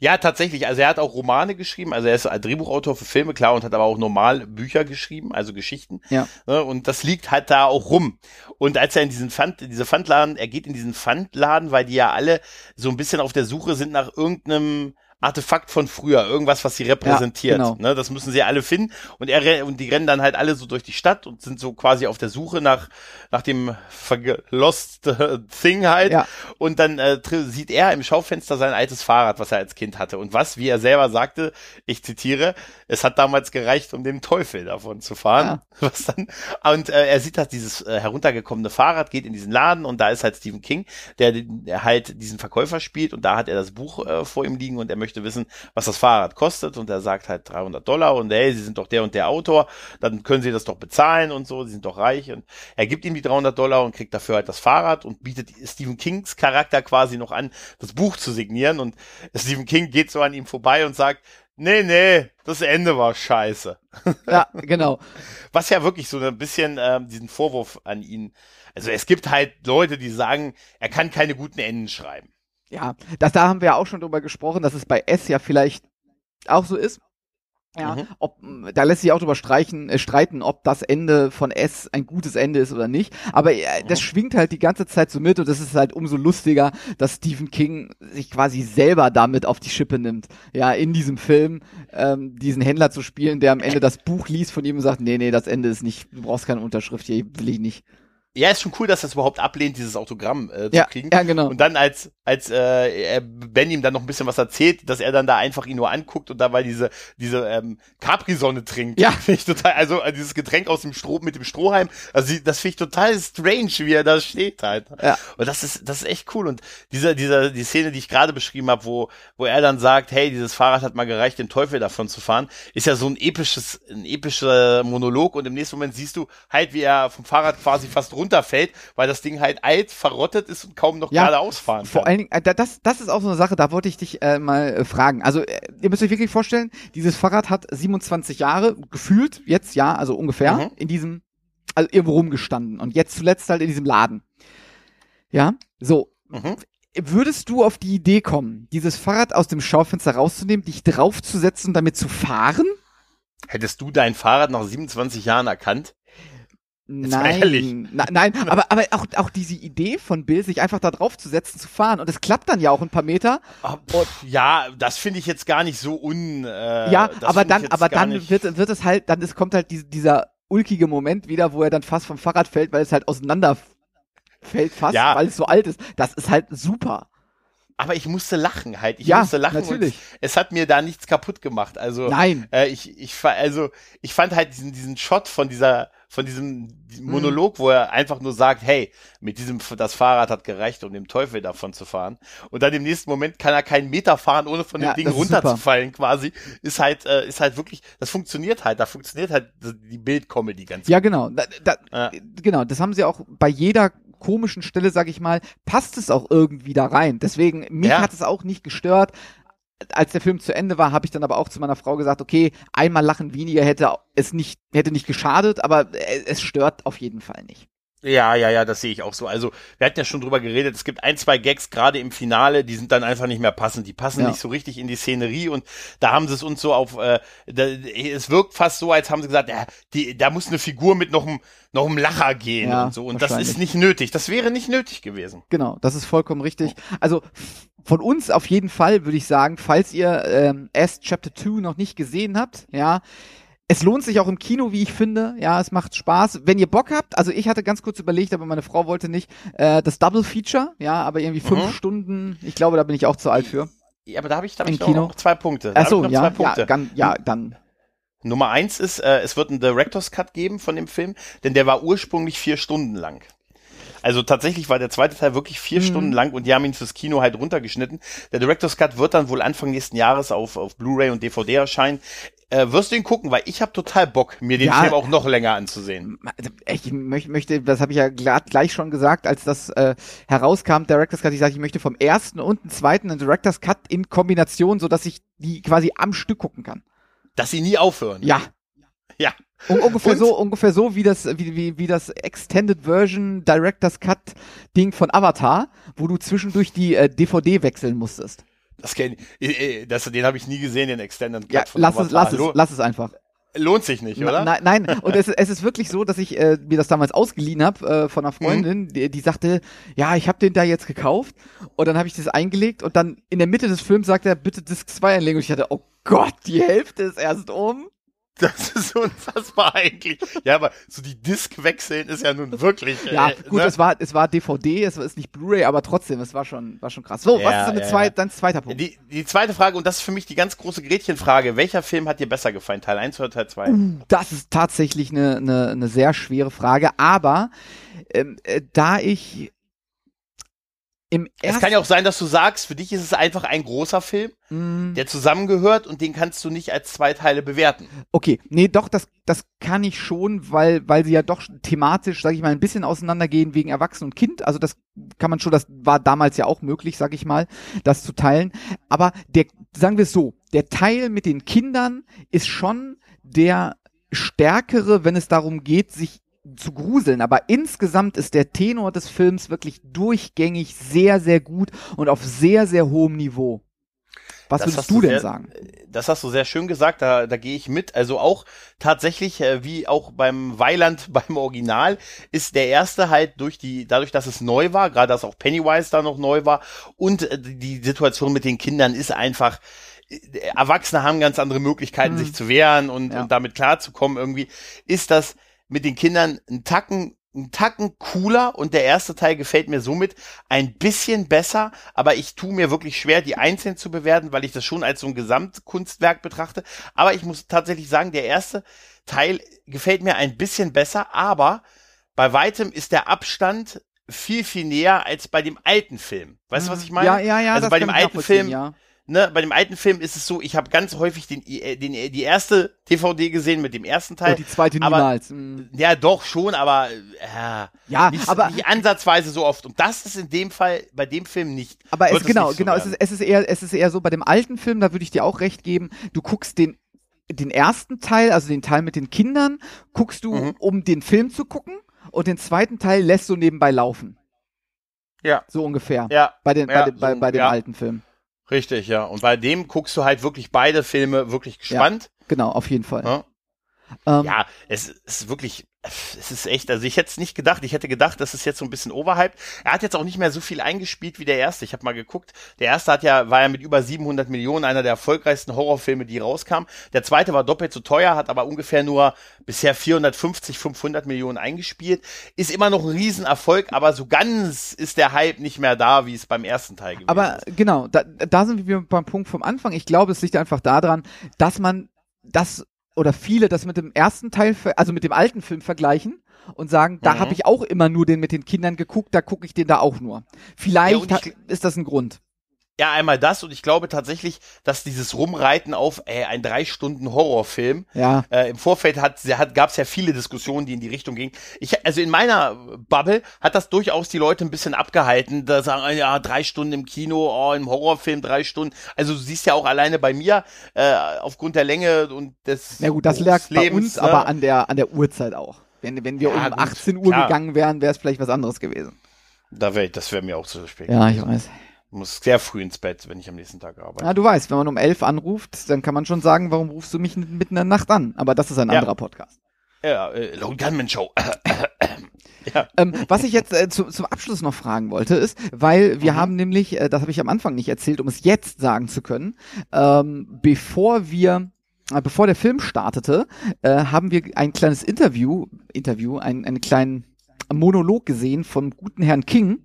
Ja, tatsächlich. Also er hat auch Romane geschrieben. Also er ist Drehbuchautor für Filme, klar, und hat aber auch normal Bücher geschrieben, also Geschichten. Ja. Ne, Und das liegt halt da auch rum. Und als er in diesen Pfand, diese Pfandladen, er geht in diesen Pfandladen, weil die ja alle so ein bisschen auf der Suche sind nach irgendeinem Artefakt von früher, irgendwas, was sie repräsentiert. genau. ne, das müssen sie alle finden. Und er und die rennen dann halt alle so durch die Stadt und sind so quasi auf der Suche nach nach dem verlost äh, Thing halt. Ja. Und dann äh, sieht er im Schaufenster sein altes Fahrrad, was er als Kind hatte. Und was, wie er selber sagte, ich zitiere, es hat damals gereicht, um dem Teufel davon zu fahren. Was dann, und äh, er sieht halt dieses äh, heruntergekommene Fahrrad, geht in diesen Laden und da ist halt Stephen King, der, der halt diesen Verkäufer spielt und da hat er das Buch äh, vor ihm liegen und er möchte wissen, was das Fahrrad kostet und er sagt halt 300 Dollar und hey, Sie sind doch der und der Autor, dann können Sie das doch bezahlen und so, Sie sind doch reich und er gibt ihm die 300 Dollar und kriegt dafür halt das Fahrrad und bietet Stephen Kings Charakter quasi noch an, das Buch zu signieren und Stephen King geht so an ihm vorbei und sagt, nee, nee, das Ende war scheiße. Ja, genau. Was ja wirklich so ein bisschen ähm, diesen Vorwurf an ihn, also es gibt halt Leute, die sagen, er kann keine guten Enden schreiben. Ja, das, da haben wir ja auch schon drüber gesprochen, dass es bei S ja vielleicht auch so ist. Ja, Mhm. ob, da lässt sich auch drüber streichen, äh, streiten, ob das Ende von S ein gutes Ende ist oder nicht. Aber äh, das Mhm. schwingt halt die ganze Zeit so mit und das ist halt umso lustiger, dass Stephen King sich quasi selber damit auf die Schippe nimmt. Ja, in diesem Film ähm, diesen Händler zu spielen, der am Ende das Buch liest von ihm und sagt, nee, nee, das Ende ist nicht, du brauchst keine Unterschrift hier, will ich nicht. Ja, ist schon cool, dass er es überhaupt ablehnt, dieses Autogramm äh, zu Ja, kriegen. ja, genau. Und dann als als äh, er Ben ihm dann noch ein bisschen was erzählt, dass er dann da einfach ihn nur anguckt und dabei diese diese ähm, Capri-Sonne trinkt. Ja. Finde ich total, also äh, dieses Getränk aus dem Stroh mit dem Strohhalm, also das finde ich total strange, wie er da steht halt. Ja. Und das ist das ist echt cool und dieser dieser die Szene, die ich gerade beschrieben habe, wo wo er dann sagt, hey, dieses Fahrrad hat mal gereicht, den Teufel davon zu fahren, ist ja so ein episches ein epischer Monolog und im nächsten Moment siehst du halt, wie er vom Fahrrad quasi fast runterfällt, weil das Ding halt alt, verrottet ist und kaum noch Ja, geradeaus fahren Vor kann. allen Dingen, äh, da- das, das ist auch so eine Sache, da wollte ich dich äh, mal äh, fragen. Also, äh, ihr müsst euch wirklich vorstellen, dieses Fahrrad hat 27 Jahre gefühlt, jetzt ja, also ungefähr, Mhm. in diesem, also irgendwo rumgestanden. Und jetzt zuletzt halt in diesem Laden. Ja, so. Mhm. Würdest du auf die Idee kommen, dieses Fahrrad aus dem Schaufenster rauszunehmen, dich draufzusetzen und damit zu fahren? Hättest du dein Fahrrad nach 27 Jahren erkannt? Nein, na, nein, aber, aber auch, auch diese Idee von Bill, sich einfach da draufzusetzen, zu fahren. Und es klappt dann ja auch ein paar Meter. Ah, pff, ja, das finde ich jetzt gar nicht so un. Äh, ja, aber dann, aber dann wird, wird es halt, dann ist, kommt halt diese, dieser ulkige Moment wieder, wo er dann fast vom Fahrrad fällt, weil es halt auseinander fällt fast, Ja. weil es so alt ist. Das ist halt super. aber ich musste lachen halt. Ich Ja, musste lachen natürlich. und es hat mir da nichts kaputt gemacht. Also Nein. äh, ich, ich, also ich fand halt diesen, diesen Shot von dieser, von diesem Mhm. Monolog, wo er einfach nur sagt, hey, mit diesem, das Fahrrad hat gereicht, um dem Teufel davon zu fahren. Und dann im nächsten Moment kann er keinen Meter fahren, ohne von dem Ja, Ding runterzufallen, quasi. Ist halt, äh, ist halt wirklich, das funktioniert halt, da funktioniert halt die Bildcomedy ganz Ja, genau. Da, da, Ja. Genau, das haben sie auch bei jeder komischen Stelle, sag ich mal, passt es auch irgendwie da rein. Deswegen, mich Ja. hat es auch nicht gestört. Als der Film zu Ende war, habe ich dann aber auch zu meiner Frau gesagt, okay, einmal lachen weniger hätte es nicht, hätte nicht geschadet, aber äh, es stört auf jeden Fall nicht. Ja, ja, ja, das sehe ich auch so. Also, wir hatten ja schon drüber geredet, es gibt ein, zwei Gags, gerade im Finale, die sind dann einfach nicht mehr passend. Die passen Ja. nicht so richtig in die Szenerie und da haben sie es uns so auf, äh, da, es wirkt fast so, als haben sie gesagt, ja, die, da muss eine Figur mit noch einem, noch einem Lacher gehen Ja, und so. Und das ist nicht nötig. Das wäre nicht nötig gewesen. Genau, das ist vollkommen richtig. Also f- von uns auf jeden Fall würde ich sagen, falls ihr ähm, S Chapter 2 noch nicht gesehen habt, ja, es lohnt sich auch im Kino, wie ich finde. Ja, es macht Spaß. Wenn ihr Bock habt, also ich hatte ganz kurz überlegt, aber meine Frau wollte nicht, äh, das Double Feature, ja, aber irgendwie fünf Mhm. Stunden, ich glaube, da bin ich auch zu alt für. Ja, aber da habe ich, da hab Im ich noch, Kino? noch zwei Punkte. Da Achso, ich noch ja, Punkte. dann, ja, dann. Nummer eins ist, äh, es wird einen Director's Cut geben von dem Film, denn der war ursprünglich vier Stunden lang. Also tatsächlich war der zweite Teil wirklich vier Mhm. Stunden lang und die haben ihn fürs Kino halt runtergeschnitten. Der Director's Cut wird dann wohl Anfang nächsten Jahres auf, auf Blu-ray und DVD erscheinen. Äh, wirst du ihn gucken, weil ich habe total Bock, mir den Ja. Film auch noch länger anzusehen. Ich möch, möchte, das habe ich ja gleich schon gesagt, als das äh, herauskam, Director's Cut, ich sage, ich möchte vom ersten und dem zweiten einen Director's Cut in Kombination, so dass ich die quasi am Stück gucken kann. Dass sie nie aufhören. Ja. Ja. Un ungefähr Und? so, ungefähr so wie das, wie, wie, wie das Extended Version Director's Cut Ding von Avatar, wo du zwischendurch die äh, DVD wechseln musstest. Das kenn ich. äh, äh, Das, den habe ich nie gesehen, den Extended Cut Ja, von lass es, Avatar. lass es, lass es einfach. Lohnt sich nicht, oder? Nein, nein, und es, es ist wirklich so, dass ich äh, mir das damals ausgeliehen habe äh, von Mhm. einer Freundin, die, die sagte, ja, ich habe den da jetzt gekauft und dann habe ich das eingelegt und dann in der Mitte des Films sagt er, bitte Disc 2 einlegen und ich hatte, oh Gott, die Hälfte ist erst um. Das ist unfassbar eigentlich. Ja, aber so die Disc wechseln ist ja nun wirklich. Ja, äh, gut, ne? es war es war DVD, es ist nicht Blu-ray, aber trotzdem, es war schon war schon krass. So, was Ja, ist deine ja, zwei, ja. dein zweiter Punkt? Die, die zweite Frage, und das ist für mich die ganz große Gretchenfrage. Welcher Film hat dir besser gefallen? Teil 1 oder Teil 2? Das ist tatsächlich eine, eine, eine sehr schwere Frage, aber ähm, äh, da ich im Es kann ja auch sein, dass du sagst, für dich ist es einfach ein großer Film, Mm, der zusammengehört und den kannst du nicht als zwei Teile bewerten. Okay, nee, doch, das, das kann ich schon, weil, weil sie ja doch thematisch, sag ich mal, ein bisschen auseinandergehen wegen Erwachsenen und Kind. Also das kann man schon, das war damals ja auch möglich, sag ich mal, das zu teilen. Aber der, sagen wir es so, der Teil mit den Kindern ist schon der stärkere, wenn es darum geht, sich zu gruseln, aber insgesamt ist der Tenor des Films wirklich durchgängig sehr, sehr gut und auf sehr, sehr hohem Niveau. Was Das würdest du denn sehr- sagen? Das hast du sehr schön gesagt, da, da gehe ich mit. Also auch tatsächlich, äh, wie auch beim Weiland beim Original, ist der erste halt durch die, dadurch, dass es neu war, gerade dass auch Pennywise da noch neu war und äh, die Situation mit den Kindern ist einfach, äh, Erwachsene haben ganz andere Möglichkeiten, Mhm. sich zu wehren und, Ja. und damit klarzukommen irgendwie, ist das mit den Kindern ein Tacken ein Tacken cooler und der erste Teil gefällt mir somit ein bisschen besser, aber ich tue mir wirklich schwer, die einzeln zu bewerten, weil ich das schon als so ein Gesamtkunstwerk betrachte. Aber ich muss tatsächlich sagen, der erste Teil gefällt mir ein bisschen besser, aber bei weitem ist der Abstand viel, viel näher als bei dem alten Film. Weißt du, was ich meine? Ja, ja, ja. Also das bei dem alten Film, ja. Ne, bei dem alten Film ist es so, ich habe ganz häufig den, äh, den, die erste DVD gesehen mit dem ersten Teil. Und die zweite aber- niemals. Mm. Ja, doch schon, aber äh, Ja, nicht, aber, nicht ansatzweise so oft. Und das ist in dem Fall, bei dem Film nicht. aber es, genau, so genau, es ist, es ist eher, es ist eher so bei dem alten Film, da würde ich dir auch recht geben, du guckst den, den ersten Teil, also den Teil mit den Kindern, guckst du, Mhm. um den Film zu gucken, und den zweiten Teil lässt du nebenbei laufen. Ja. So ungefähr. Ja, Bei, den, Ja, bei, dem- bei, bei dem ja. alten Film. Richtig, ja. Und bei dem guckst du halt wirklich beide Filme wirklich gespannt. Genau, auf jeden Fall. Ja, Ähm, ja es ist wirklich, es ist echt, also ich hätte es nicht gedacht. Ich hätte gedacht, das ist jetzt so ein bisschen overhyped. Er hat jetzt auch nicht mehr so viel eingespielt wie der erste. Ich habe mal geguckt. Der erste hat ja, war ja mit über 700 Millionen einer der erfolgreichsten Horrorfilme, die rauskamen. Der zweite war doppelt so teuer, hat aber ungefähr nur bisher 450, 500 Millionen eingespielt. Ist immer noch ein Riesenerfolg, aber so ganz ist der Hype nicht mehr da, wie es beim ersten Teil gewesen Aber ist. genau, da, da sind wir beim Punkt vom Anfang. Ich glaube, es liegt einfach daran, dass man das oder viele das mit dem ersten Teil, also mit dem alten Film vergleichen und sagen, da Mhm. habe ich auch immer nur den mit den Kindern geguckt, da gucke ich den da auch nur. Vielleicht Ja, ich hat, ist das ein Grund. Ja, einmal das und ich glaube tatsächlich, dass dieses Rumreiten auf äh, ein drei Stunden Horrorfilm Ja. Äh, Im Vorfeld hat, hat, gab es ja viele Diskussionen, die in die Richtung gingen. Ich, also in meiner Bubble hat das durchaus die Leute ein bisschen abgehalten. Da sagen, ja, drei Stunden im Kino, oh, im Horrorfilm drei Stunden. Also du siehst ja auch alleine bei mir, äh, aufgrund der Länge und des Na gut, das lag bei uns ne? aber an der, an der Uhrzeit auch. Wenn, wenn wir Ja, um gut, 18 Uhr klar. gegangen wären, wäre es vielleicht was anderes gewesen. Da wär, das wäre mir auch zu spät. Ja, ich weiß. Muss sehr früh ins Bett, wenn ich am nächsten Tag arbeite. Ja, du weißt, wenn man um 11 anruft, dann kann man schon sagen, warum rufst du mich mitten in der Nacht an? Aber das ist ein Ja. anderer Podcast. Ja, äh, Lone Gunman Show. Ähm, was ich jetzt äh, zu, zum Abschluss noch fragen wollte, ist, weil wir Mhm. haben nämlich, äh, das habe ich am Anfang nicht erzählt, um es jetzt sagen zu können, ähm, bevor wir äh, Bevor der Film startete, äh, haben wir ein kleines Interview, Interview, ein, einen kleinen Monolog gesehen vom guten Herrn King,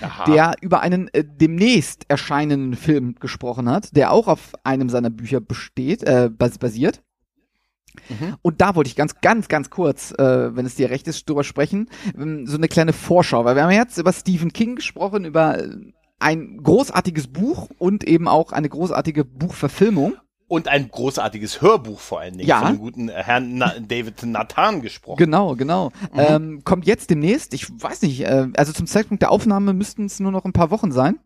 Aha. der über einen äh, demnächst erscheinenden Film gesprochen hat, der auch auf einem seiner Bücher besteht, äh, bas basiert. Mhm. Und da wollte ich ganz, ganz, ganz kurz, äh, wenn es dir recht ist, drüber sprechen, ähm, so eine kleine Vorschau, weil wir haben jetzt über Stephen King gesprochen, über äh, ein großartiges Buch und eben auch eine großartige Buchverfilmung. Und ein großartiges Hörbuch vor allen Dingen Ja. von dem guten Herrn Na David Nathan gesprochen. Genau, genau. Mhm. Ähm, kommt jetzt demnächst, ich weiß nicht, äh, also zum Zeitpunkt der Aufnahme müssten es nur noch ein paar Wochen sein.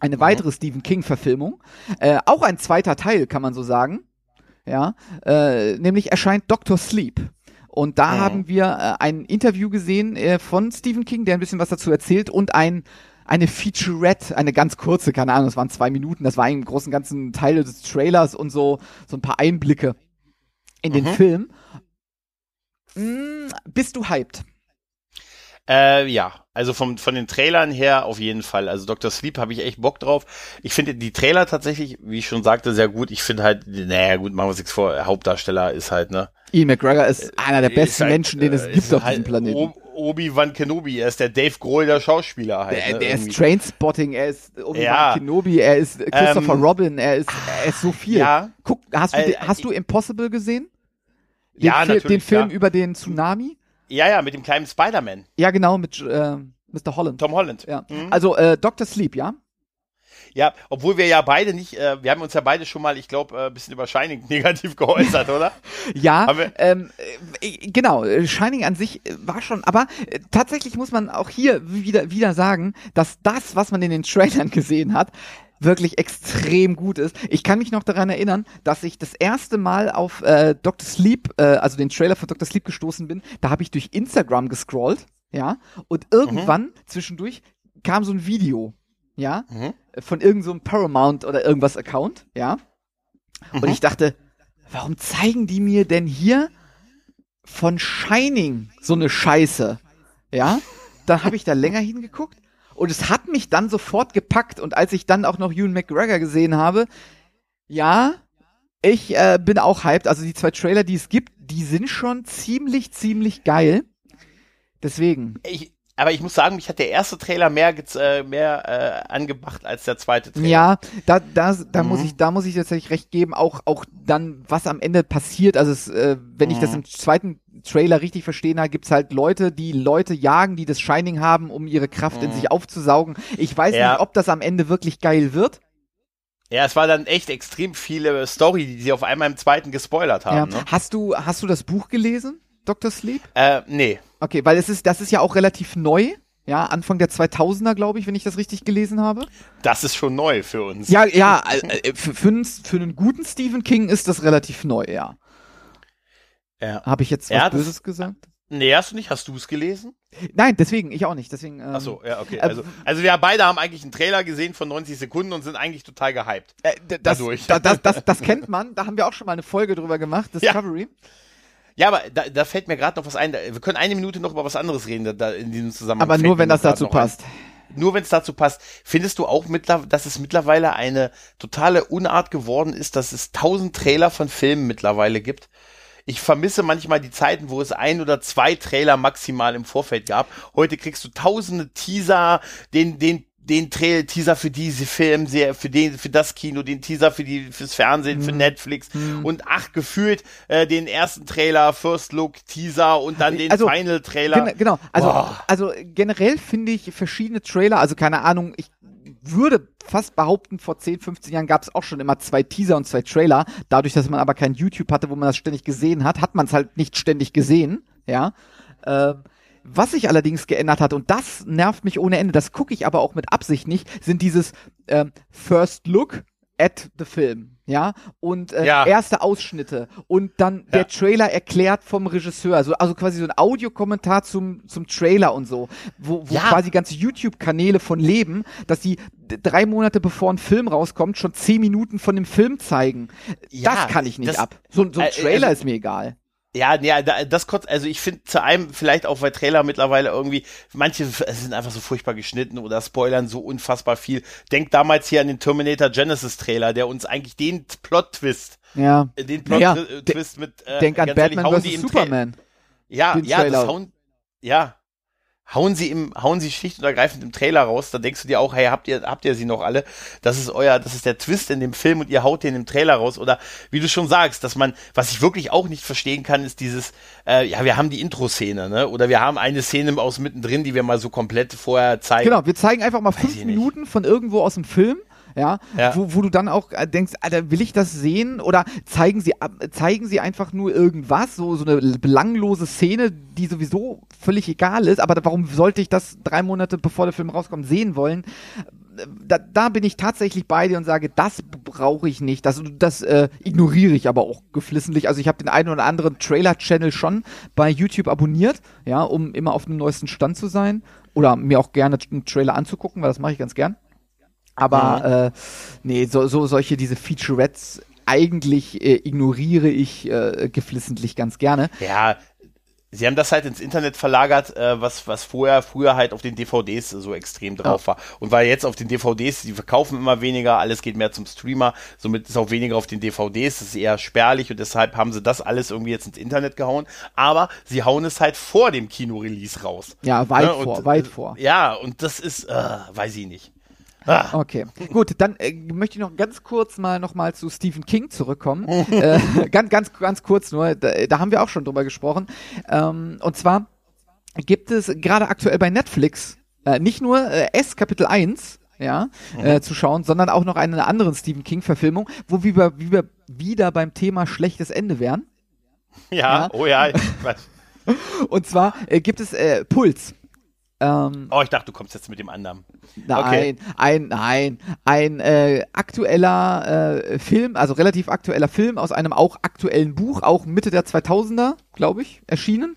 Eine Mhm. weitere Stephen King-Verfilmung. Äh, auch ein zweiter Teil, kann man so sagen. Ja, äh, nämlich erscheint Dr. Sleep. Und da Mhm. haben wir äh, ein Interview gesehen äh, von Stephen King, der ein bisschen was dazu erzählt und ein eine Featurette, eine ganz kurze, keine Ahnung, es waren zwei Minuten, das war im großen ganzen Teil des Trailers und so, so ein paar Einblicke in den Mhm. Film. Mm, bist du hyped? Äh, ja, also vom, von den Trailern her auf jeden Fall. Also Dr. Sleep habe ich echt Bock drauf. Ich finde die Trailer tatsächlich, wie ich schon sagte, sehr gut. Ich finde halt, naja gut, machen wir uns nichts vor, Hauptdarsteller ist halt, ne? Ian McGregor ist einer der besten halt, Menschen, den es äh, gibt auf halt diesem Planeten. O- Obi-Wan Kenobi, er ist der Dave Grohl der Schauspieler halt. Der, ne, der ist. Trainspotting, er ist Obi-Wan Ja. Kenobi, er ist Christopher Ähm, Robin, er ist, er ist so viel. Ja, Guck, hast du, Äh, hast du Impossible gesehen? Den, Ja, Fil- den Film klar. über den Tsunami? ja, ja, mit dem kleinen Spider-Man, Ja, genau, mit äh, Mr. Holland. Tom Holland. Ja. Mhm. Also äh, Dr. Sleep, ja? Ja, obwohl wir ja beide nicht, äh, wir haben uns ja beide schon mal, ich glaube, äh, ein bisschen über Shining negativ geäußert, oder? Ja, ähm, äh, genau, äh, Shining an sich äh, war schon, aber äh, tatsächlich muss man auch hier wieder, wieder sagen, dass das, was man in den Trailern gesehen hat, wirklich extrem gut ist. Ich kann mich noch daran erinnern, dass ich das erste Mal auf äh, Dr. Sleep, äh, also den Trailer von Dr. Sleep gestoßen bin. Da habe ich durch Instagram gescrollt, ja, und irgendwann zwischendurch kam so ein Video, ja, Mhm. von irgendeinem so Paramount oder irgendwas Account, ja. Und Mhm. ich dachte, warum zeigen die mir denn hier von Shining so eine Scheiße? Ja? Dann habe ich da länger hingeguckt und es hat mich dann sofort gepackt und als ich dann auch noch Ewan McGregor gesehen habe, ja, ich äh, bin auch hyped. Also die zwei Trailer, die es gibt, die sind schon ziemlich, ziemlich geil. Deswegen. Ich, aber ich muss sagen, mich hat der erste Trailer mehr, äh, mehr äh, angemacht als der zweite Trailer. Ja, da, da, da Mhm. muss ich, da muss ich tatsächlich recht geben. Auch, auch dann, was am Ende passiert. Also, es, äh, wenn ich das Mhm. im zweiten Trailer richtig verstehen habe, gibt's halt Leute, die Leute jagen, die das Shining haben, um ihre Kraft in Mhm. sich aufzusaugen. Ich weiß Ja. nicht, ob das am Ende wirklich geil wird. Ja, es war dann echt extrem viele Story, die sie auf einmal im zweiten gespoilert haben. ja. Ne? Hast du, hast du das Buch gelesen, Dr. Sleep? Äh, nee. Okay, weil es ist, das ist ja auch relativ neu. Ja, Anfang der 2000er, glaube ich, wenn ich das richtig gelesen habe. Das ist schon neu für uns. Ja, ja, äh, äh, für, für, einen, für einen guten Stephen King ist das relativ neu, ja. ja. Habe ich jetzt was Ja, Böses gesagt? Nee, hast du nicht? Hast du es gelesen? Nein, deswegen, ich auch nicht. Deswegen, ähm, Ach so, ja, okay. äh, Also, also wir beide haben eigentlich einen Trailer gesehen von 90 Sekunden und sind eigentlich total gehypt. äh, das, dadurch. da, das, das, das kennt man. Da haben wir auch schon mal eine Folge drüber gemacht, Discovery. Ja, aber da, da fällt mir gerade noch was ein. Wir können eine Minute noch über was anderes reden, da, da in diesem Zusammenhang. Aber nur, wenn das dazu passt. Ein. Nur wenn es dazu passt. Findest du auch, dass es mittlerweile eine totale Unart geworden ist, dass es tausend Trailer von Filmen mittlerweile gibt? Ich vermisse manchmal die Zeiten, wo es ein oder zwei Trailer maximal im Vorfeld gab. Heute kriegst du tausende Teaser, den, den den Trail Teaser für diese Filmserie, für den, für das Kino, den Teaser für die, fürs Fernsehen, für hm. Netflix hm. und ach, gefühlt äh, den ersten Trailer, First Look, Teaser und dann den also, Final Trailer. Gen genau, also, also generell finde ich verschiedene Trailer, also keine Ahnung, ich würde fast behaupten, vor 10, 15 Jahren gab es auch schon immer zwei Teaser und zwei Trailer. Dadurch, dass man aber kein YouTube hatte, wo man das ständig gesehen hat, hat man es halt nicht ständig gesehen, ja. Ähm, was sich allerdings geändert hat, und das nervt mich ohne Ende, das gucke ich aber auch mit Absicht nicht, sind dieses ähm, First Look at the Film ja, und äh, ja. erste Ausschnitte und dann ja. der Trailer erklärt vom Regisseur, also, also quasi so ein Audiokommentar zum, zum Trailer und so, wo, wo ja. quasi ganze YouTube-Kanäle von leben, dass die drei Monate bevor ein Film rauskommt, schon zehn Minuten von dem Film zeigen. das kann ich nicht das, ab. So, so ein äh, Trailer also, ist mir egal. Ja, ja, das kurz, also ich finde zu einem vielleicht auch, weil Trailer mittlerweile irgendwie, manche sind einfach so furchtbar geschnitten oder spoilern so unfassbar viel. Denk damals hier an den Terminator Genesis Trailer, der uns eigentlich den Plot-Twist, ja. Den Plot-Twist ja, mit, äh, Denk an Batman vs. Superman. Ja, ja, das hauen, ja, hauen sie im, hauen sie schlicht und ergreifend im Trailer raus, da denkst du dir auch, hey, habt ihr, habt ihr sie noch alle? Das ist euer, das ist der Twist in dem Film und ihr haut den im Trailer raus. Oder wie du schon sagst, dass man, was ich wirklich auch nicht verstehen kann, ist dieses, äh, ja, wir haben die Intro-Szene, ne? Oder wir haben eine Szene aus mittendrin, die wir mal so komplett vorher zeigen. Genau, wir zeigen einfach mal fünf Minuten von irgendwo aus dem Film ja, ja. Wo, wo du dann auch äh, denkst, Alter, will ich das sehen? Oder zeigen sie, zeigen sie einfach nur irgendwas, so, so eine belanglose Szene, die sowieso völlig egal ist, aber warum sollte ich das drei Monate bevor der Film rauskommt sehen wollen? Da, da bin ich tatsächlich bei dir und sage, das brauche ich nicht. Das, das äh, ignoriere ich aber auch geflissentlich. Also ich habe den einen oder anderen Trailer-Channel schon bei YouTube abonniert, ja, um immer auf dem neuesten Stand zu sein. Oder mir auch gerne einen Trailer anzugucken, weil das mache ich ganz gern. Aber mhm. äh, nee, so, so solche, diese Featurettes eigentlich äh, ignoriere ich äh, geflissentlich ganz gerne. Ja, sie haben das halt ins Internet verlagert, äh, was, was vorher, früher halt auf den DVDs so extrem drauf ja. war. Und weil jetzt auf den DVDs, die verkaufen immer weniger, alles geht mehr zum Streamer, somit ist auch weniger auf den DVDs, das ist eher spärlich und deshalb haben sie das alles irgendwie jetzt ins Internet gehauen. Aber sie hauen es halt vor dem Kino-Release raus. Ja, weit ne? vor, und, weit vor. Ja, und das ist, äh, weiß ich nicht. Ah. Okay, gut, dann äh, möchte ich noch ganz kurz mal noch mal zu Stephen King zurückkommen. äh, ganz, ganz, ganz kurz nur, da, da, haben wir auch schon drüber gesprochen. Ähm, und zwar gibt es gerade aktuell bei Netflix äh, nicht nur äh, S Kapitel 1, ja, mhm. äh, zu schauen, sondern auch noch eine andere Stephen King Verfilmung, wo wir, wie wir wieder beim Thema schlechtes Ende wären. Ja, ja. oh ja, ich weiß. Und zwar äh, gibt es äh, Puls. Ähm, oh, ich dachte, du kommst jetzt mit dem anderen. Nein, okay. ein, nein, ein äh, aktueller äh, Film, also relativ aktueller Film aus einem auch aktuellen Buch, auch Mitte der 2000er, glaube ich, erschienen.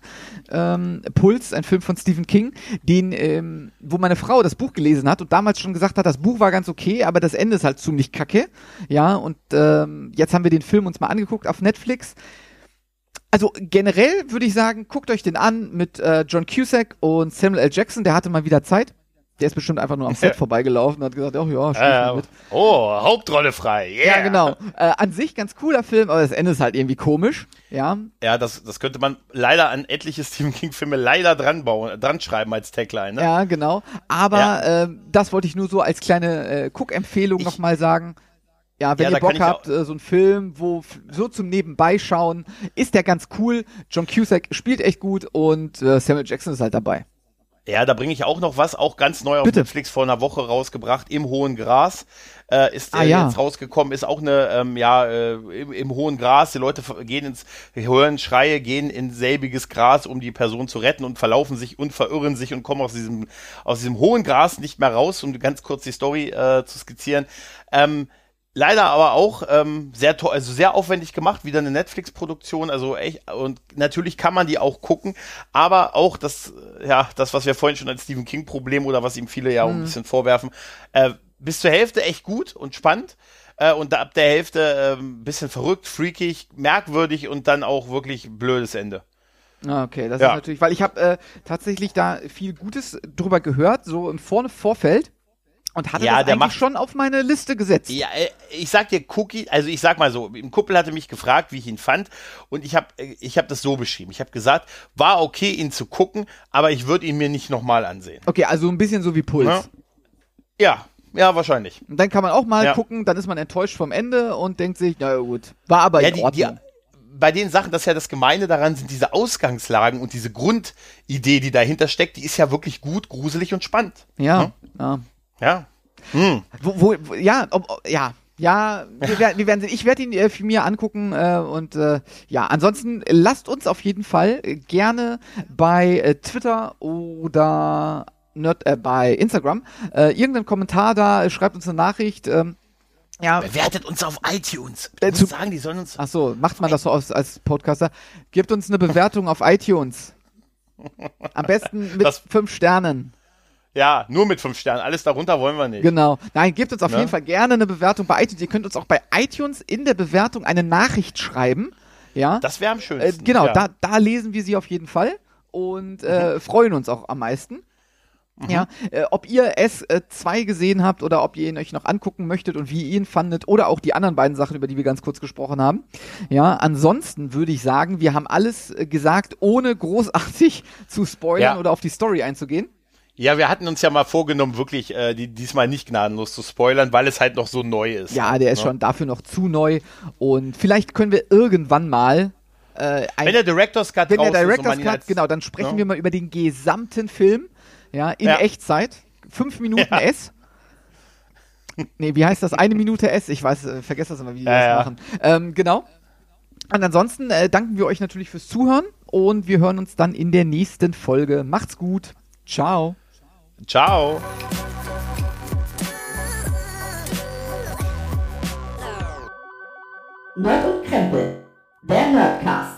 Ähm, Puls, ein Film von Stephen King, den, ähm, wo meine Frau das Buch gelesen hat und damals schon gesagt hat, das Buch war ganz okay, aber das Ende ist halt ziemlich kacke. Ja, und ähm, jetzt haben wir den Film uns mal angeguckt auf Netflix also generell würde ich sagen, guckt euch den an mit äh, John Cusack und Samuel L. Jackson, der hatte mal wieder Zeit. Der ist bestimmt einfach nur am Set vorbeigelaufen und hat gesagt, oh ja, äh, mit. Oh, Hauptrolle frei. Yeah. Ja, genau. Äh, an sich ganz cooler Film, aber das Ende ist halt irgendwie komisch. Ja. Ja, das, das könnte man leider an etliche Stephen King-Filme leider dran bauen, dran schreiben als Tagline. Ne? Ja, genau. Aber ja. Äh, das wollte ich nur so als kleine äh, Cook-Empfehlung nochmal sagen. Ja, wenn ja, ihr Bock habt, äh, so ein Film, wo so zum Nebenbeischauen, ist der ganz cool. John Cusack spielt echt gut und äh, Samuel Jackson ist halt dabei. Ja, da bringe ich auch noch was, auch ganz neu auf Bitte. Netflix vor einer Woche rausgebracht, im hohen Gras. Äh, ist ah, äh, ja. jetzt rausgekommen, ist auch eine, ähm, ja, äh, im, im, hohen Gras, die Leute gehen ins, hören Schreie, gehen in selbiges Gras, um die Person zu retten und verlaufen sich und verirren sich und kommen aus diesem, aus diesem hohen Gras nicht mehr raus, um ganz kurz die Story äh, zu skizzieren. Ähm, Leider aber auch ähm, sehr toll, also sehr aufwendig gemacht, wieder eine Netflix-Produktion, also echt, und natürlich kann man die auch gucken, aber auch das, ja, das, was wir vorhin schon als Stephen King-Problem oder was ihm viele ja auch ein mhm. bisschen vorwerfen, äh, bis zur Hälfte echt gut und spannend. äh, und ab der Hälfte ein äh, bisschen verrückt, freakig, merkwürdig und dann auch wirklich blödes Ende. Ah, okay, das ja. ist natürlich, weil ich habe äh, tatsächlich da viel Gutes drüber gehört, so im Vorne Vorfeld. Und hatte ja, das eigentlich schon auf meine Liste gesetzt. Ja, äh, ich sag dir, Cookie, also ich sag mal so, ein Kuppel hatte mich gefragt, wie ich ihn fand und ich habe äh, ich hab das so beschrieben. Ich habe gesagt, war okay, ihn zu gucken, aber ich würde ihn mir nicht nochmal ansehen. Okay, also ein bisschen so wie Puls. Ja, ja, ja wahrscheinlich. Und dann kann man auch mal ja. gucken, dann ist man enttäuscht vom Ende und denkt sich, na gut, war aber ja, in Ordnung. Die, die, bei den Sachen, das ist ja das Gemeine daran, sind diese Ausgangslagen und diese Grundidee, die dahinter steckt, die ist ja wirklich gut, gruselig und spannend. Ja, hm? ja. Ja. Hm. Wo, wo, ja, ob, ja, ja, wir, werden, wir werden sehen. Ich werde ihn äh, mir angucken äh, und äh, ja, ansonsten lasst uns auf jeden Fall gerne bei äh, Twitter oder Nerd, äh, bei Instagram äh, irgendeinen Kommentar da, schreibt uns eine Nachricht. Ähm, ja, Bewertet uns auf iTunes. Ich äh, muss sagen, die sollen uns. Ach so, macht man das so als, als Podcaster? Gebt uns eine Bewertung auf iTunes. Am besten mit das, fünf Sternen. Ja, nur mit fünf Sternen. Alles darunter wollen wir nicht. Genau. Nein, gebt uns auf ne? jeden Fall gerne eine Bewertung bei iTunes. Ihr könnt uns auch bei iTunes in der Bewertung eine Nachricht schreiben. Ja. Das wäre am schönsten. Äh, genau, ja. da, da lesen wir sie auf jeden Fall und äh, mhm. freuen uns auch am meisten. Mhm. Ja, äh, ob ihr S2 äh, gesehen habt oder ob ihr ihn euch noch angucken möchtet und wie ihr ihn fandet oder auch die anderen beiden Sachen, über die wir ganz kurz gesprochen haben. Ja, ansonsten würde ich sagen, wir haben alles äh, gesagt, ohne großartig zu spoilern ja. oder auf die Story einzugehen. Ja, wir hatten uns ja mal vorgenommen, wirklich äh, die, diesmal nicht gnadenlos zu spoilern, weil es halt noch so neu ist. Ja, der ist ne? schon dafür noch zu neu und vielleicht können wir irgendwann mal äh, ein, wenn der Director's Cut wenn der Director's Cut, genau, dann sprechen? Ne? wir mal über den gesamten Film ja, in ja. Echtzeit. Fünf Minuten ja. S. Nee, wie heißt das? Eine Minute S. Ich weiß, äh, vergesse das immer, wie die ja, das machen. Ähm, genau. Und ansonsten äh, danken wir euch natürlich fürs Zuhören und wir hören uns dann in der nächsten Folge. Macht's gut. Ciao. Ciao. Nerd und Krempel, der Nerdcast.